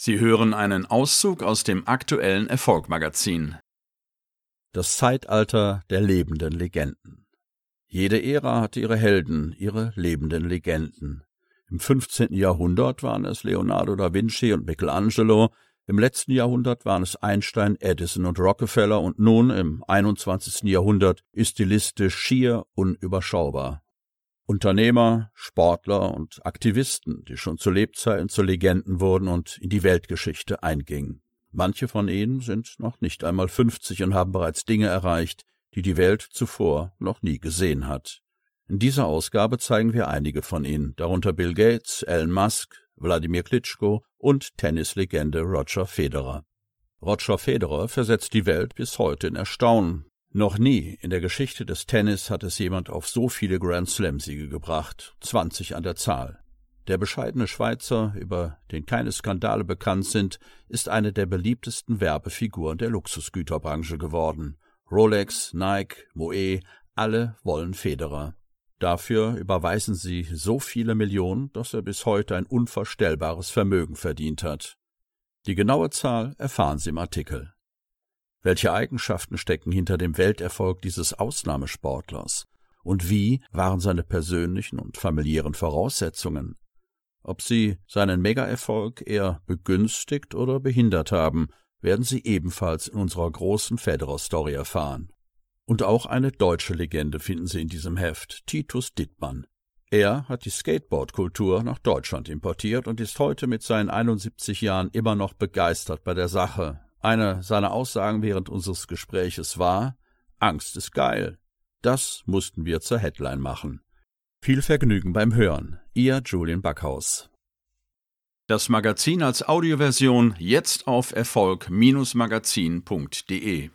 Sie hören einen Auszug aus dem aktuellen Erfolgmagazin. Das Zeitalter der lebenden Legenden. Jede Ära hatte ihre Helden, ihre lebenden Legenden. Im 15. Jahrhundert waren es Leonardo da Vinci und Michelangelo, im letzten Jahrhundert waren es Einstein, Edison und Rockefeller und nun im 21. Jahrhundert ist die Liste schier unüberschaubar. Unternehmer, Sportler und Aktivisten, die schon zu Lebzeiten zu Legenden wurden und in die Weltgeschichte eingingen. Manche von ihnen sind noch nicht einmal 50 und haben bereits Dinge erreicht, die die Welt zuvor noch nie gesehen hat. In dieser Ausgabe zeigen wir einige von ihnen, darunter Bill Gates, Elon Musk, Wladimir Klitschko und Tennislegende Roger Federer. Roger Federer versetzt die Welt bis heute in Erstaunen, noch nie in der Geschichte des Tennis hat es jemand auf so viele Grand Slam-Siege gebracht, 20 an der Zahl. Der bescheidene Schweizer, über den keine Skandale bekannt sind, ist eine der beliebtesten Werbefiguren der Luxusgüterbranche geworden. Rolex, Nike, Moe, alle wollen Federer. Dafür überweisen sie so viele Millionen, dass er bis heute ein unvorstellbares Vermögen verdient hat. Die genaue Zahl erfahren Sie im Artikel. Welche Eigenschaften stecken hinter dem Welterfolg dieses Ausnahmesportlers? Und wie waren seine persönlichen und familiären Voraussetzungen? Ob sie seinen Megaerfolg eher begünstigt oder behindert haben, werden Sie ebenfalls in unserer großen Federer-Story erfahren. Und auch eine deutsche Legende finden Sie in diesem Heft, Titus Dittmann. Er hat die Skateboardkultur nach Deutschland importiert und ist heute mit seinen 71 Jahren immer noch begeistert bei der Sache, eine seiner Aussagen während unseres Gespräches war Angst ist geil. Das mussten wir zur Headline machen. Viel Vergnügen beim Hören. Ihr Julian Backhaus. Das Magazin als Audioversion jetzt auf Erfolg-magazin.de